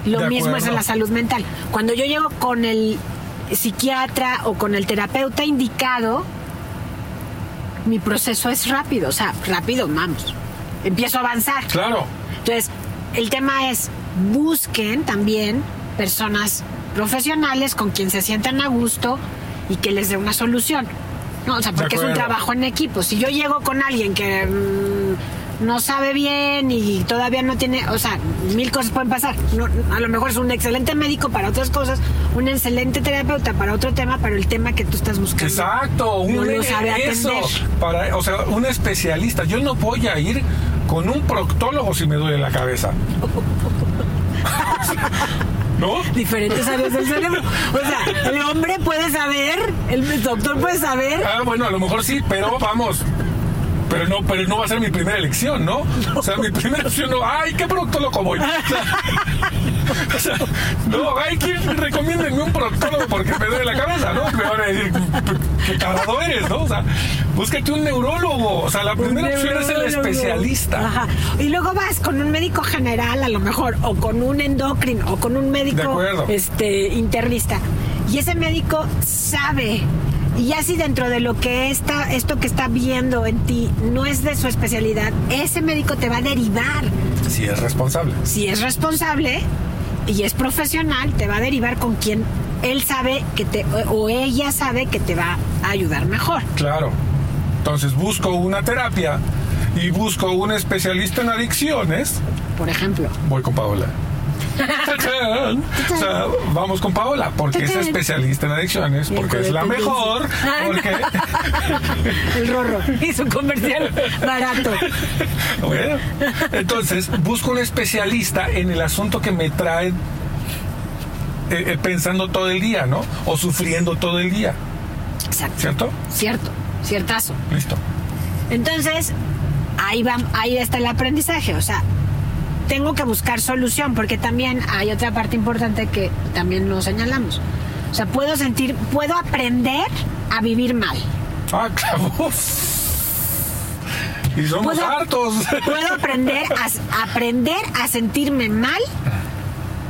Lo de mismo es en la salud mental. Cuando yo llego con el psiquiatra o con el terapeuta indicado, mi proceso es rápido, o sea, rápido, vamos. Empiezo a avanzar. Claro. Entonces, el tema es, busquen también personas profesionales con quien se sientan a gusto y que les dé una solución. No, o sea, porque es un trabajo en equipo. Si yo llego con alguien que no sabe bien y todavía no tiene, o sea, mil cosas pueden pasar. No, a lo mejor es un excelente médico para otras cosas, un excelente terapeuta para otro tema, pero el tema que tú estás buscando. Exacto, un no lo sabe eso, para, o sea, un especialista. Yo no voy a ir con un proctólogo si me duele la cabeza. ¿No? Diferentes áreas del cerebro. O sea, el hombre puede saber, el doctor puede saber. Ah, bueno, a lo mejor sí, pero vamos. Pero no, pero no va a ser mi primera elección, ¿no? O sea, mi primera opción no, ay, ¿qué proctólogo voy? O sea, no, ay, ¿quién recomiéndenme un proctólogo porque me duele la cabeza, ¿no? Me van a decir, qué tarado eres, ¿no? O sea, búscate un neurólogo. O sea, la primera opción es el especialista. Ajá. Y luego vas con un médico general, a lo mejor, o con un endocrino, o con un médico este, internista. Y ese médico sabe. Y ya si dentro de lo que está, esto que está viendo en ti no es de su especialidad, ese médico te va a derivar. Si es responsable. Si es responsable y es profesional, te va a derivar con quien él sabe que te, o ella sabe que te va a ayudar mejor. Claro. Entonces busco una terapia y busco un especialista en adicciones. Por ejemplo. Voy con Paola. O sea, vamos con Paola, porque es especialista en adicciones, porque es la mejor, Ah, porque... El rorro hizo un comercial barato. Bueno, entonces busco un especialista en el asunto que me trae eh, eh, pensando todo el día, ¿no? O sufriendo todo el día, Exacto. ¿cierto? Cierto, ciertazo. Listo. Entonces, ahí va, ahí está el aprendizaje. O sea, tengo que buscar solución, porque también hay otra parte importante que también nos señalamos. O sea, puedo sentir, puedo aprender a vivir mal. Ah, claro. Y somos Puedo- hartos. Puedo aprender a, aprender a sentirme mal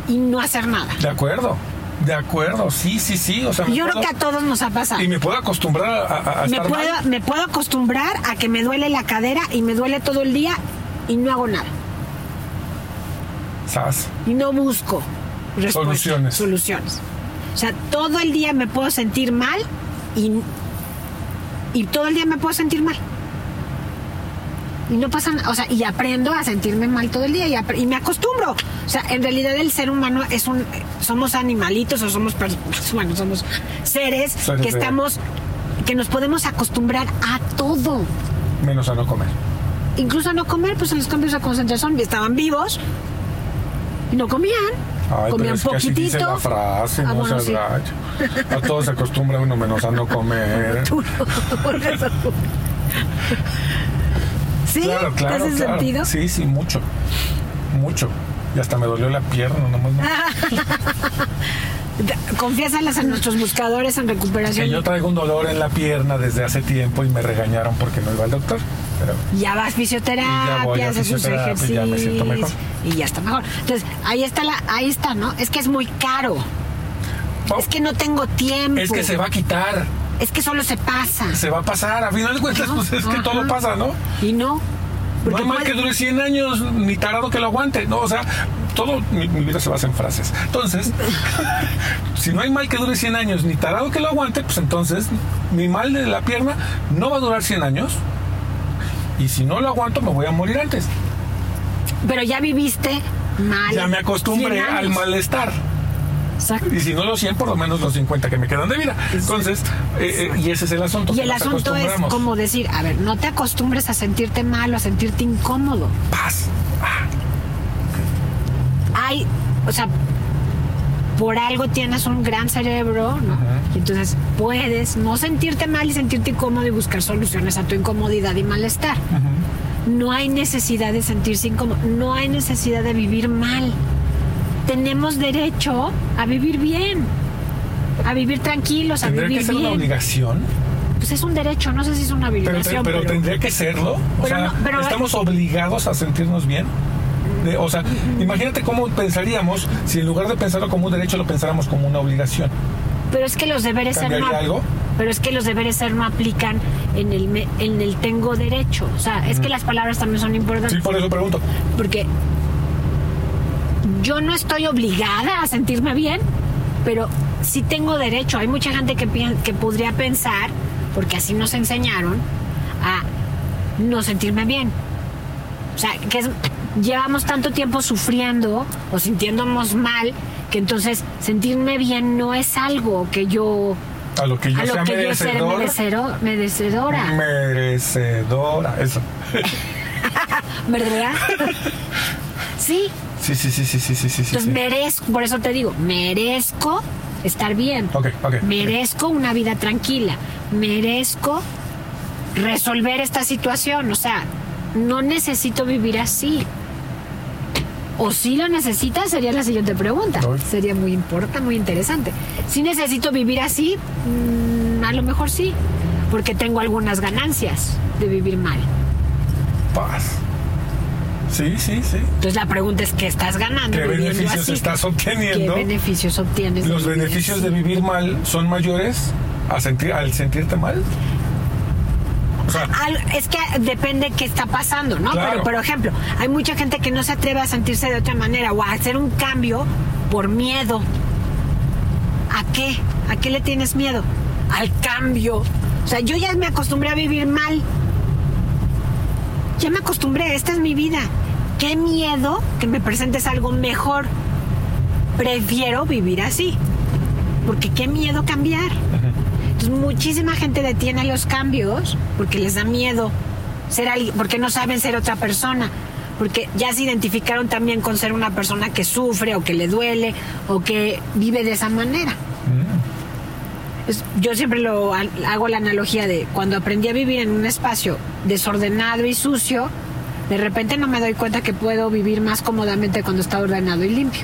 y no hacer nada. De acuerdo, de acuerdo, sí, sí, sí. O sea, Yo creo puedo- que a todos nos ha pasado. Y me puedo acostumbrar a, a- a me estar puedo, mal. me puedo acostumbrar a que me duele la cadera y me duele todo el día y no hago nada. Y no busco Soluciones. soluciones. O sea, todo el día me puedo sentir mal y, y todo el día me puedo sentir mal. Y no pasa o sea, y aprendo a sentirme mal todo el día y, y me acostumbro. O sea, en realidad el ser humano es un, somos animalitos o somos, bueno, somos seres Seres que estamos, que nos podemos acostumbrar a todo. Menos a no comer. Incluso a no comer, pues en los cambios de concentración estaban vivos y no comían. Ay, comían pero es que así poquitito. dice la frase, Ah, no bueno, sí. A todos se acostumbra uno menos a no comer. Tú no, por eso. ¿Sí? Claro, claro, ¿Te hace claro. sentido? Sí, sí, mucho. Mucho. Y hasta me dolió la pierna, nomás. no. Confiésalas a nuestros buscadores en recuperación. Que yo traigo un dolor en la pierna desde hace tiempo y me regañaron porque no iba al doctor. Pero Ya vas a Y ya fisioterapia, a haces sus ejercicios. ya me siento mejor. Y ya está mejor. Entonces, ahí está la, ahí está, ¿no? Es que es muy caro. Oh, Es que no tengo tiempo. es que se va a quitar, Es que solo se pasa. se va a pasar. A final de cuentas, pues es que Ajá. todo pasa, ¿no? Y no. No Porque hay mal puede- que dure 100 años, ni tarado que lo aguante. No, o sea, todo mi, mi vida se basa en frases. Entonces, si no hay mal que dure 100 años, ni tarado que lo aguante, pues entonces mi mal de la pierna no va a durar 100 años. Y si no lo aguanto, me voy a morir antes. Pero ya viviste mal. Ya me acostumbré 100 años. al malestar. Exacto. Y si no los 100, por lo menos los 50 que me quedan de vida. Entonces, eh, eh, y ese es el asunto. Y el asunto es como decir, a ver, no te acostumbres a sentirte mal o a sentirte incómodo. Paz. Ah, Hay, o sea, por algo tienes un gran cerebro, ¿no? Y entonces puedes no sentirte mal y sentirte incómodo y buscar soluciones a tu incomodidad y malestar. No hay necesidad de sentirse incómodo, no hay necesidad de vivir mal. Tenemos derecho a vivir bien, a vivir tranquilos, a ¿Tendría vivir que ser una bien. obligación? Pues es un derecho, no sé si es una Pero, obligación. pero tendría que serlo. O Pero sea, no, pero- estamos obligados a sentirnos bien. De- o sea, imagínate cómo pensaríamos si en lugar de pensarlo como un derecho lo pensáramos como una obligación. Pero es que los deberes ser no, ¿Cambiaría algo? pero es que los deberes ser no aplican en el me- en el tengo derecho. O sea, es que las palabras también son importantes. Sí, por eso pregunto. Porque yo no estoy obligada a sentirme bien, pero sí tengo derecho. Hay mucha gente que, que podría pensar, porque así nos enseñaron, a no sentirme bien. sea, que es, llevamos tanto tiempo sufriendo o sintiéndonos mal que entonces sentirme bien no es algo que yo A lo que yo a lo sea que yo ser merecero- merecedora. Merecedora. Eso. ¿Verdad? sí. Sí, sí, sí, sí, sí, sí, sí. Entonces sí. merezco, por eso te digo, merezco estar bien. Ok, ok. Merezco una vida tranquila. Merezco resolver esta situación. O sea, no necesito vivir así. O si lo necesitas, sería la siguiente pregunta. Sería muy importante, muy interesante. Si necesito vivir así, Mm, a lo mejor sí, porque tengo algunas ganancias de vivir mal. Paz. Sí, sí, sí. Entonces la pregunta es, ¿qué estás ganando? ¿Qué beneficios así? estás ¿Qué obteniendo? beneficios obtienes? ¿Los beneficios así? de vivir mal son mayores a sentir, al sentirte mal? Al- es que depende qué está pasando, ¿no? Claro. Pero, por ejemplo, hay mucha gente que no se atreve a sentirse de otra manera o a hacer un cambio por miedo. ¿A qué? ¿A qué le tienes miedo? Al cambio. O sea, yo ya me acostumbré a vivir mal. Ya me acostumbré, esta es mi vida. Qué miedo que me presentes algo mejor. Prefiero vivir así. Porque qué miedo cambiar. Entonces, muchísima gente detiene los cambios porque les da miedo ser alguien, porque no saben ser otra persona, porque ya se identificaron también con ser una persona que sufre o que le duele o que vive de esa manera. Es- yo siempre lo ha- hago la analogía de cuando aprendí a vivir en un espacio desordenado y sucio, de repente no me doy cuenta que puedo vivir más cómodamente cuando está ordenado y limpio.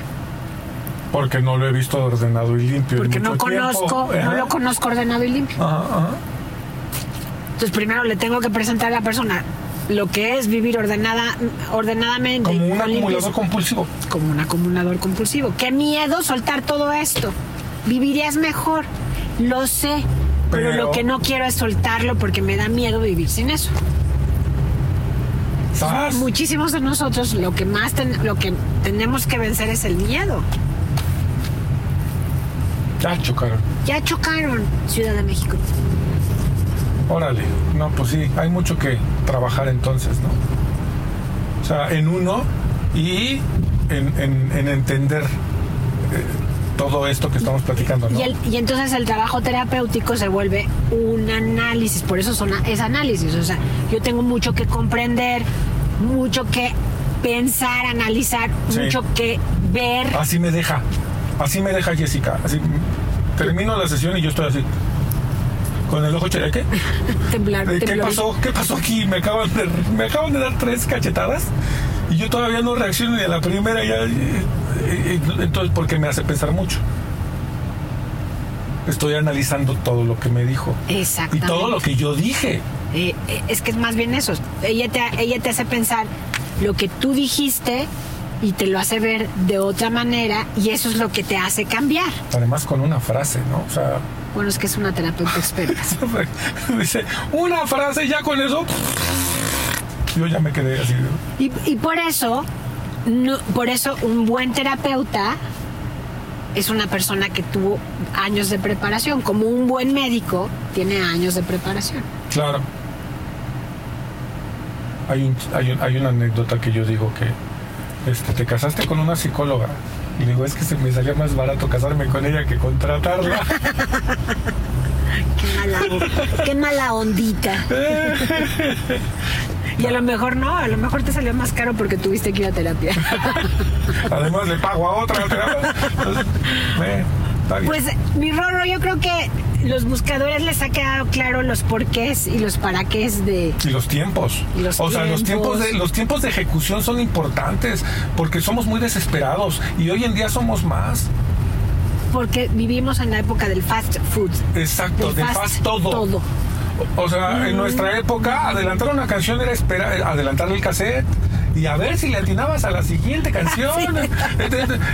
Porque no lo he visto ordenado y limpio. Porque no tiempo. conozco, no lo conozco ordenado y limpio. Ajá, ajá. Entonces primero le tengo que presentar a la persona lo que es vivir ordenada, ordenadamente. Como un limpieza. acumulador compulsivo. Como un acumulador compulsivo. Qué miedo soltar todo esto. Vivirías mejor. Lo sé. Pero, Pero- lo que no quiero es soltarlo porque me da miedo vivir sin eso. ¿Sabes? Muchísimos de nosotros lo que más ten- lo que tenemos que vencer es el miedo. Ya chocaron. Ya chocaron Ciudad de México. Órale. No, pues sí, hay mucho que trabajar entonces, ¿no? O sea, en uno y en, en- en entender eh, todo esto que estamos platicando, ¿no? Y, el- y entonces el trabajo terapéutico se vuelve un análisis, por eso son, es análisis. O sea, yo tengo mucho que comprender, mucho que pensar, analizar, Sí. mucho que ver. Así me deja. Así me deja Jessica. Así termino la sesión y yo estoy así. Con el ocho ¿qué? temblar, ¿Qué temblor. pasó? ¿Qué pasó aquí? Me acaban de, me acaban de dar tres cachetadas y yo todavía no reacciono ni a la primera ya. y- y- Entonces, porque me hace pensar mucho. Estoy analizando todo lo que me dijo. Y Exactamente. todo lo que yo dije. Eh, eh, es que es más bien eso. Ella te, ella te hace pensar lo que tú dijiste y te lo hace ver de otra manera y eso es lo que te hace cambiar. Además con una frase, ¿no? O sea, Bueno, es que es una terapeuta experta. dice, una frase ya con eso. Yo ya me quedé así. Y, y por eso, no- por eso un buen terapeuta es una persona que tuvo años de preparación, como un buen médico tiene años de preparación. Claro. Hay, un, hay, un- hay una anécdota que yo digo que este, te casaste con una psicóloga. Y digo, es que se me salía más barato casarme con ella que contratarla. Qué mala, qué mala ondita. Y a lo mejor no, a lo mejor te salió más caro porque tuviste que ir a terapia. Además le pago a otra. terapia. Entonces. Pues mi Rorro, yo creo que los buscadores les ha quedado claro los porqués y los para qué de Y los tiempos. Y los o sea, los tiempos, de, los tiempos de ejecución son importantes porque somos muy desesperados y hoy en día somos más. porque vivimos en la época del fast food. Exacto, Del de fast fast todo. todo. O sea, en nuestra época, adelantar una canción era esperar, adelantar el cassette y a ver si le atinabas a la siguiente canción.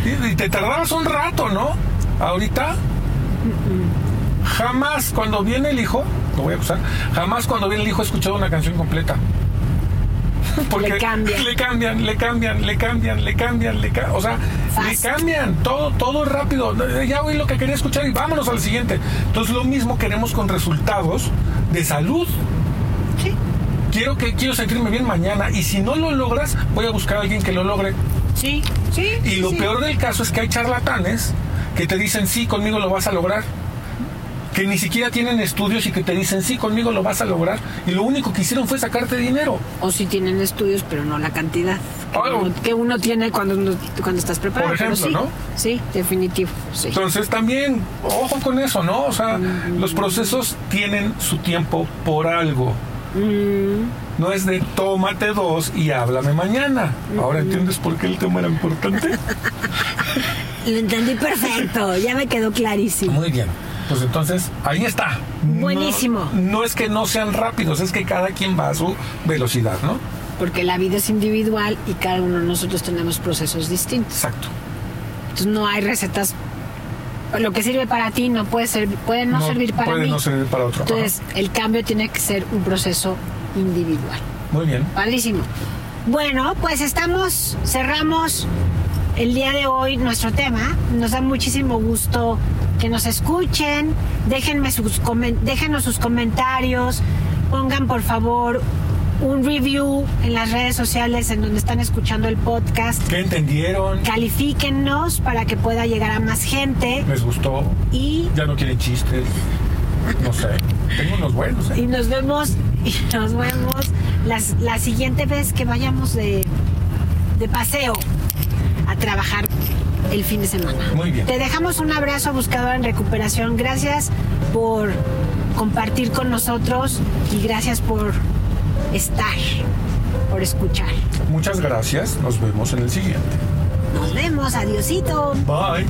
Y- y te tardabas un rato, ¿no? Ahorita, jamás cuando viene el hijo, lo voy a acusar, jamás cuando viene el hijo he escuchado una canción completa. Porque Le cambian. le cambian, le cambian, le cambian, le cambian, le ca- o sea, le cambian, todo, todo rápido. Ya oí lo que quería escuchar y vámonos al siguiente. Entonces lo mismo queremos con resultados de salud. Sí. quiero que quiero sentirme bien mañana y si no lo logras, voy a buscar a alguien que lo logre. Sí, sí. Y lo sí. peor del caso es que hay charlatanes que te dicen, sí, conmigo lo vas a lograr. Que ni siquiera tienen estudios y que te dicen, sí, conmigo lo vas a lograr. Y lo único que hicieron fue sacarte dinero. O si tienen estudios, pero no la cantidad que, Ah, uno, que uno tiene cuando, uno- cuando estás preparado. Por ejemplo, sí, ¿no? Sí, definitivo. Sí. Entonces también, ojo con eso, ¿no? O sea, los procesos tienen su tiempo por algo. Mm, No es de tómate dos y háblame mañana. Ahora entiendes por qué el tema era importante. lo entendí perfecto, ya me quedó clarísimo. Muy bien. Pues entonces, ahí está. Buenísimo. No, es que no sean rápidos, es que cada quien va a su velocidad, ¿no? Porque la vida es individual y cada uno de nosotros tenemos procesos distintos. Exacto. Entonces no hay recetas. Lo que sirve para ti no puede servir, puede no, servir para puede mí. no servir para otro. Ajá. Entonces el cambio tiene que ser un proceso individual. Muy bien. Padrísimo. Bueno, pues estamos, cerramos el día de hoy nuestro tema. Nos da muchísimo gusto que nos escuchen. Déjenme sus déjenos sus comentarios. Pongan por favor un review en las redes sociales en donde están escuchando el podcast. ¿Qué entendieron? Califíquennos para que pueda llegar a más gente. ¿Les gustó? Y, ¿Ya no quieren chistes? No sé. Tengo unos buenos, ¿eh? y nos vemos, y nos vemos las- la siguiente vez que vayamos de, de paseo a trabajar el fin de semana. Muy bien. Te dejamos un abrazo buscador en recuperación. Gracias por compartir con nosotros y gracias por estar, por escuchar. Muchas gracias. Nos vemos en el siguiente. Nos vemos, adiosito. Bye.